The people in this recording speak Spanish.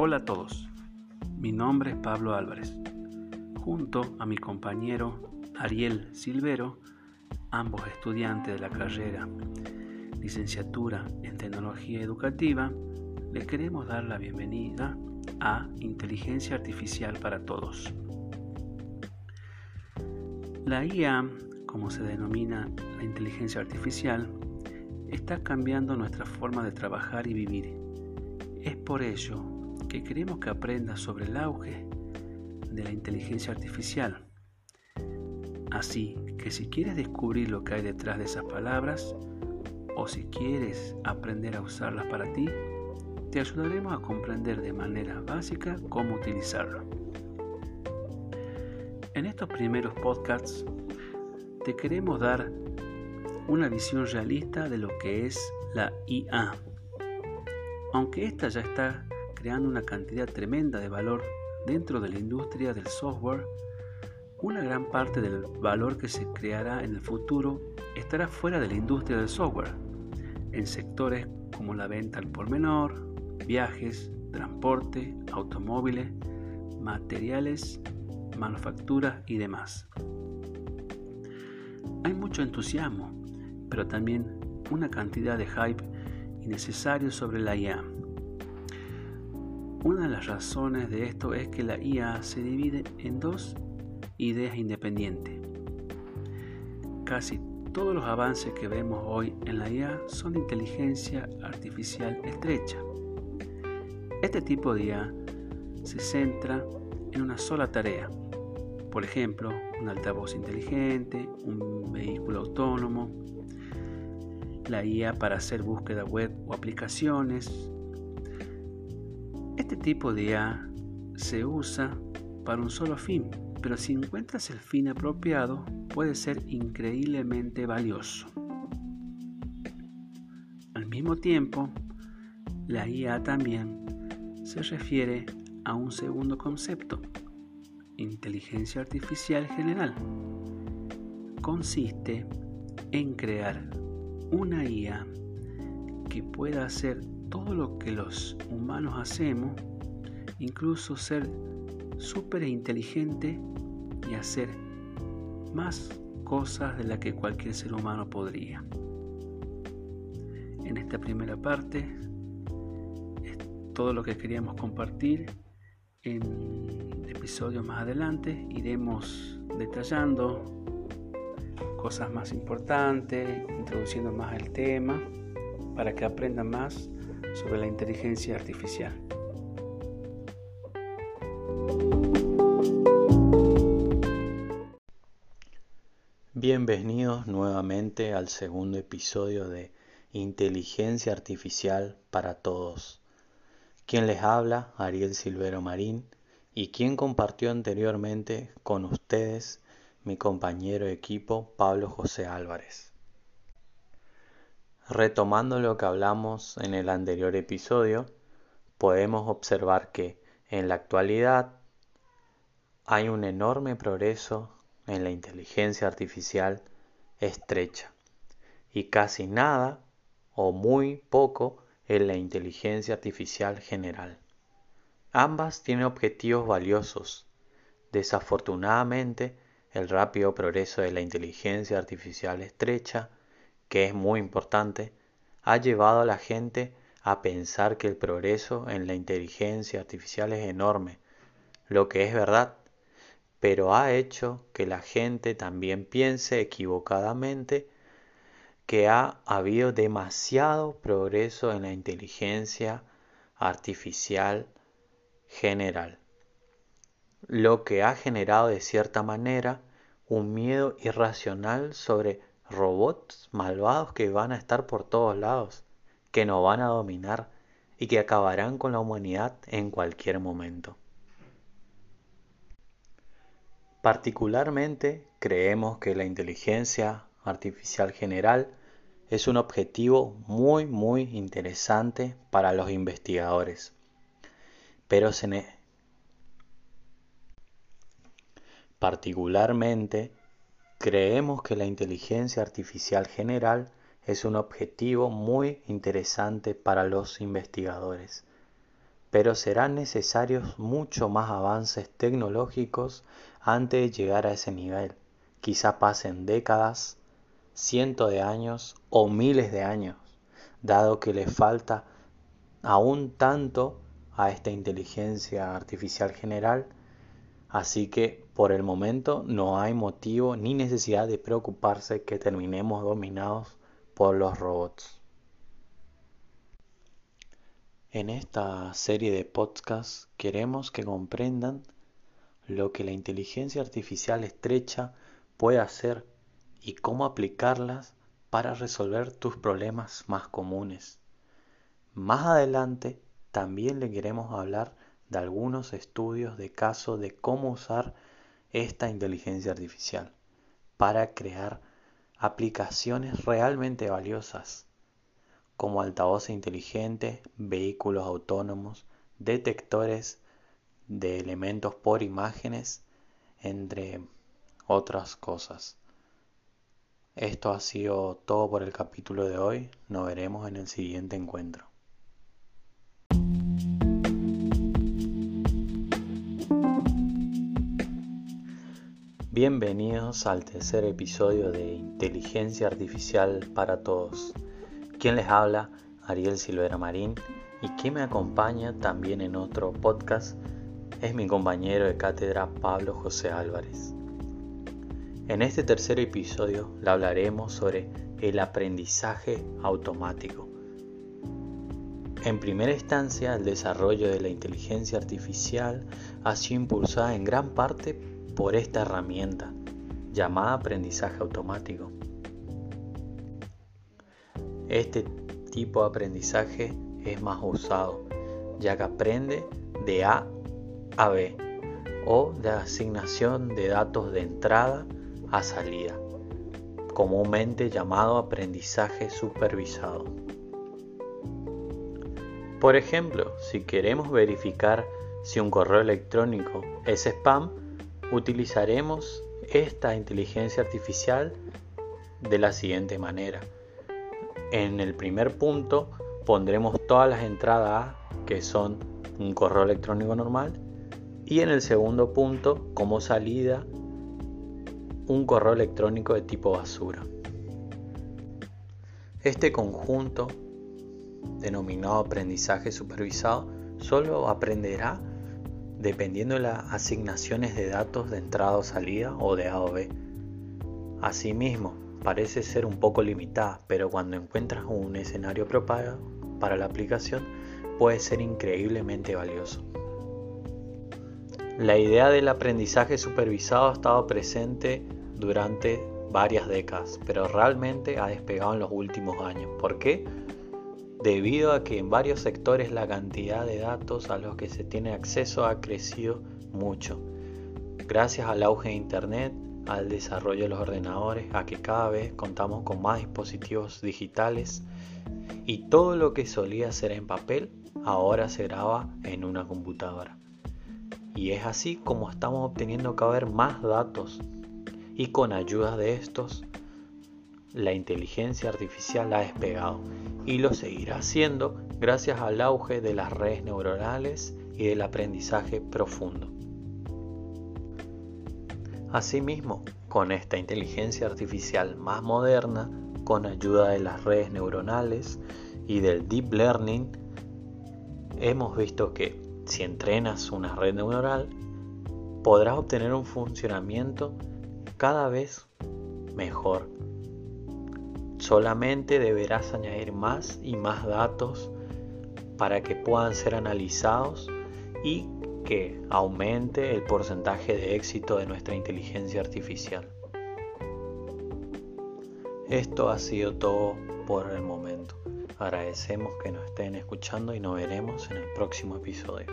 Hola a todos, mi nombre es Pablo Álvarez. Junto a mi compañero Ariel Silvero, ambos estudiantes de la carrera licenciatura en tecnología educativa, les queremos dar la bienvenida a Inteligencia Artificial para Todos. La IA, como se denomina la inteligencia artificial, está cambiando nuestra forma de trabajar y vivir. Es por ello que queremos que aprendas sobre el auge de la inteligencia artificial. Así que si quieres descubrir lo que hay detrás de esas palabras, o si quieres aprender a usarlas para ti, te ayudaremos a comprender de manera básica cómo utilizarlo. En estos primeros podcasts te queremos dar una visión realista de lo que es la IA. Aunque esta ya está creando una cantidad tremenda de valor dentro de la industria del software, una gran parte del valor que se creará en el futuro estará fuera de la industria del software, en sectores como la venta al por menor, viajes, transporte, automóviles, materiales, manufactura y demás. Hay mucho entusiasmo, pero también una cantidad de hype innecesario sobre la IA. Una de las razones de esto es que la IA se divide en dos ideas independientes. Casi todos los avances que vemos hoy en la IA son de inteligencia artificial estrecha. Este tipo de IA se centra en una sola tarea, por ejemplo, un altavoz inteligente, un vehículo autónomo, la IA para hacer búsqueda web o aplicaciones. Este tipo de IA se usa para un solo fin, pero si encuentras el fin apropiado, puede ser increíblemente valioso. Al mismo tiempo, la IA también se refiere a un segundo concepto, inteligencia artificial general. Consiste en crear una IA que pueda hacer todo lo que los humanos hacemos, incluso ser súper inteligente y hacer más cosas de las que cualquier ser humano podría. En esta primera parte es todo lo que queríamos compartir. En episodios más adelante iremos detallando cosas más importantes, introduciendo más el tema para que aprendan más sobre la inteligencia artificial. Bienvenidos nuevamente al segundo episodio de Inteligencia Artificial para Todos. Quien les habla, Ariel Silvero Marín, y quien compartió anteriormente con ustedes mi compañero de equipo Pablo José Álvarez. Retomando lo que hablamos en el anterior episodio, podemos observar que en la actualidad hay un enorme progreso en la inteligencia artificial estrecha y casi nada o muy poco en la inteligencia artificial general. Ambas tienen objetivos valiosos. Desafortunadamente, el rápido progreso de la inteligencia artificial estrecha, que es muy importante, ha llevado a la gente a pensar que el progreso en la inteligencia artificial es enorme, lo que es verdad, pero ha hecho que la gente también piense equivocadamente que ha habido demasiado progreso en la inteligencia artificial general, lo que ha generado de cierta manera un miedo irracional sobre robots malvados que van a estar por todos lados, que nos van a dominar y que acabarán con la humanidad en cualquier momento. Particularmente creemos que la inteligencia artificial general es un objetivo muy muy interesante para los investigadores. Pero se particularmente creemos que la inteligencia artificial general es un objetivo muy interesante para los investigadores. pero serán necesarios mucho más avances tecnológicos antes de llegar a ese nivel. Quizá pasen décadas, cientos de años o miles de años, dado que le falta aún tanto a esta inteligencia artificial general, así que por el momento no hay motivo ni necesidad de preocuparse que terminemos dominados por los robots. En esta serie de podcasts queremos que comprendan lo que la inteligencia artificial estrecha puede hacer y cómo aplicarlas para resolver tus problemas más comunes. Más adelante también le queremos hablar de algunos estudios de caso de cómo usar esta inteligencia artificial para crear aplicaciones realmente valiosas como altavoces inteligentes, vehículos autónomos, detectores de elementos por imágenes, entre otras cosas. Esto ha sido todo por el capítulo de hoy. Nos veremos en el siguiente encuentro. Bienvenidos al tercer episodio de Inteligencia Artificial para Todos. Quien les habla, Ariel Silvera Marín, y quien me acompaña también en otro podcast es mi compañero de cátedra Pablo José Álvarez. En este tercer episodio le hablaremos sobre el aprendizaje automático. En primera instancia, el desarrollo de la inteligencia artificial ha sido impulsada en gran parte por esta herramienta llamada aprendizaje automático. Este tipo de aprendizaje es más usado ya que aprende de A a B o de asignación de datos de entrada a salida, comúnmente llamado aprendizaje supervisado. Por ejemplo, si queremos verificar si un correo electrónico es spam, utilizaremos esta inteligencia artificial de la siguiente manera. En el primer punto pondremos todas las entradas A que son un correo electrónico normal y en el segundo punto como salida un correo electrónico de tipo basura. Este conjunto denominado aprendizaje supervisado solo aprenderá dependiendo de las asignaciones de datos de entrada o salida o de A o B. Asimismo, parece ser un poco limitada, pero cuando encuentras un escenario apropiado para la aplicación puede ser increíblemente valioso. La idea del aprendizaje supervisado ha estado presente durante varias décadas, pero realmente ha despegado en los últimos años. ¿Por qué? Debido a que en varios sectores la cantidad de datos a los que se tiene acceso ha crecido mucho. Gracias al auge de Internet, al desarrollo de los ordenadores, a que cada vez contamos con más dispositivos digitales y todo lo que solía ser en papel ahora se graba en una computadora. Y es así como estamos obteniendo cada vez más datos y con ayuda de estos la inteligencia artificial ha despegado y lo seguirá haciendo gracias al auge de las redes neuronales y del aprendizaje profundo. Asimismo, con esta inteligencia artificial más moderna, con ayuda de las redes neuronales y del deep learning, hemos visto que si entrenas una red neuronal, podrás obtener un funcionamiento cada vez mejor Solamente deberás añadir más y más datos para que puedan ser analizados y que aumente el porcentaje de éxito de nuestra inteligencia artificial. Esto ha sido todo por el momento. Agradecemos que nos estén escuchando y nos veremos en el próximo episodio.